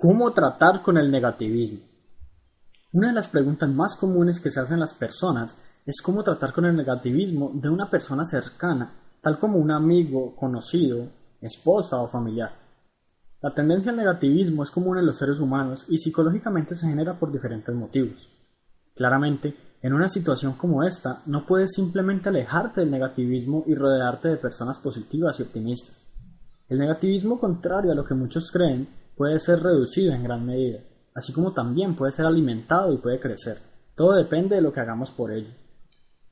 ¿Cómo tratar con el negativismo? Una de las preguntas más comunes que se hacen las personas es cómo tratar con el negativismo de una persona cercana, tal como un amigo, conocido, esposa o familiar. La tendencia al negativismo es común en los seres humanos y psicológicamente se genera por diferentes motivos. Claramente, en una situación como esta, no puedes simplemente alejarte del negativismo y rodearte de personas positivas y optimistas. El negativismo, contrario a lo que muchos creen, puede ser reducido en gran medida, así como también puede ser alimentado y puede crecer. Todo depende de lo que hagamos por ello.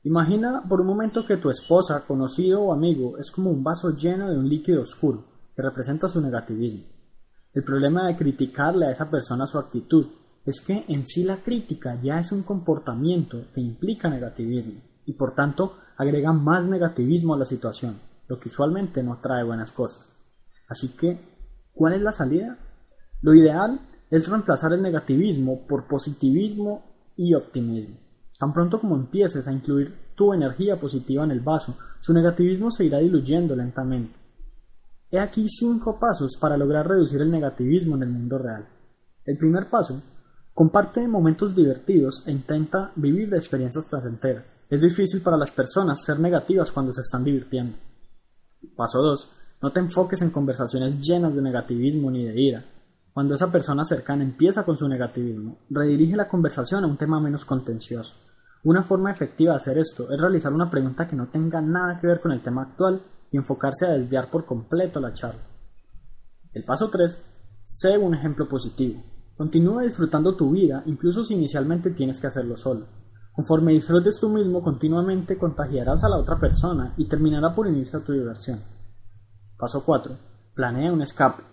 Imagina por un momento que tu esposa, conocido o amigo es como un vaso lleno de un líquido oscuro que representa su negativismo. El problema de criticarle a esa persona su actitud es que en sí la crítica ya es un comportamiento que implica negativismo y por tanto agrega más negativismo a la situación, lo que usualmente no trae buenas cosas. Así que, ¿cuál es la salida? Lo ideal es reemplazar el negativismo por positivismo y optimismo. Tan pronto como empieces a incluir tu energía positiva en el vaso, su negativismo se irá diluyendo lentamente. He aquí cinco pasos para lograr reducir el negativismo en el mundo real. El primer paso, comparte momentos divertidos e intenta vivir de experiencias placenteras. Es difícil para las personas ser negativas cuando se están divirtiendo. Paso 2. No te enfoques en conversaciones llenas de negativismo ni de ira. Cuando esa persona cercana empieza con su negativismo, redirige la conversación a un tema menos contencioso. Una forma efectiva de hacer esto es realizar una pregunta que no tenga nada que ver con el tema actual y enfocarse a desviar por completo la charla. El paso 3. Sé un ejemplo positivo. Continúa disfrutando tu vida incluso si inicialmente tienes que hacerlo solo. Conforme disfrutes tú mismo continuamente contagiarás a la otra persona y terminará por unirse a tu diversión. Paso 4. Planea un escape.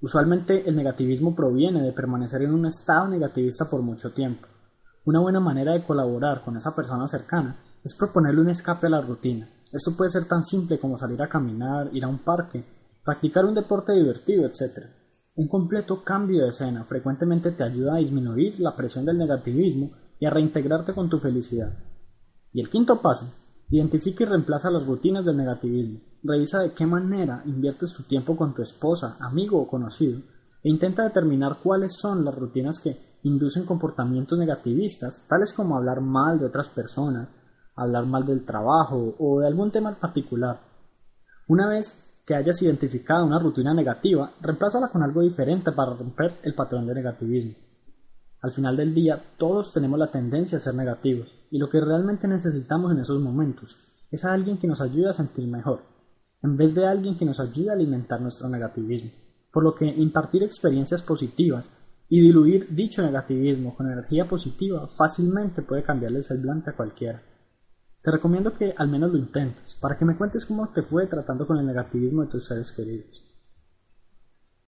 Usualmente el negativismo proviene de permanecer en un estado negativista por mucho tiempo. Una buena manera de colaborar con esa persona cercana es proponerle un escape a la rutina. Esto puede ser tan simple como salir a caminar, ir a un parque, practicar un deporte divertido, etc. Un completo cambio de escena frecuentemente te ayuda a disminuir la presión del negativismo y a reintegrarte con tu felicidad. Y el quinto paso, identifica y reemplaza las rutinas del negativismo. Revisa de qué manera inviertes tu tiempo con tu esposa, amigo o conocido e intenta determinar cuáles son las rutinas que inducen comportamientos negativistas, tales como hablar mal de otras personas, hablar mal del trabajo o de algún tema en particular. Una vez que hayas identificado una rutina negativa, reemplázala con algo diferente para romper el patrón de negativismo. Al final del día, todos tenemos la tendencia a ser negativos, y lo que realmente necesitamos en esos momentos es a alguien que nos ayude a sentir mejor, en vez de alguien que nos ayude a alimentar nuestro negativismo. Por lo que impartir experiencias positivas y diluir dicho negativismo con energía positiva fácilmente puede cambiarles el blanco a cualquiera. Te recomiendo que al menos lo intentes, para que me cuentes cómo te fue tratando con el negativismo de tus seres queridos.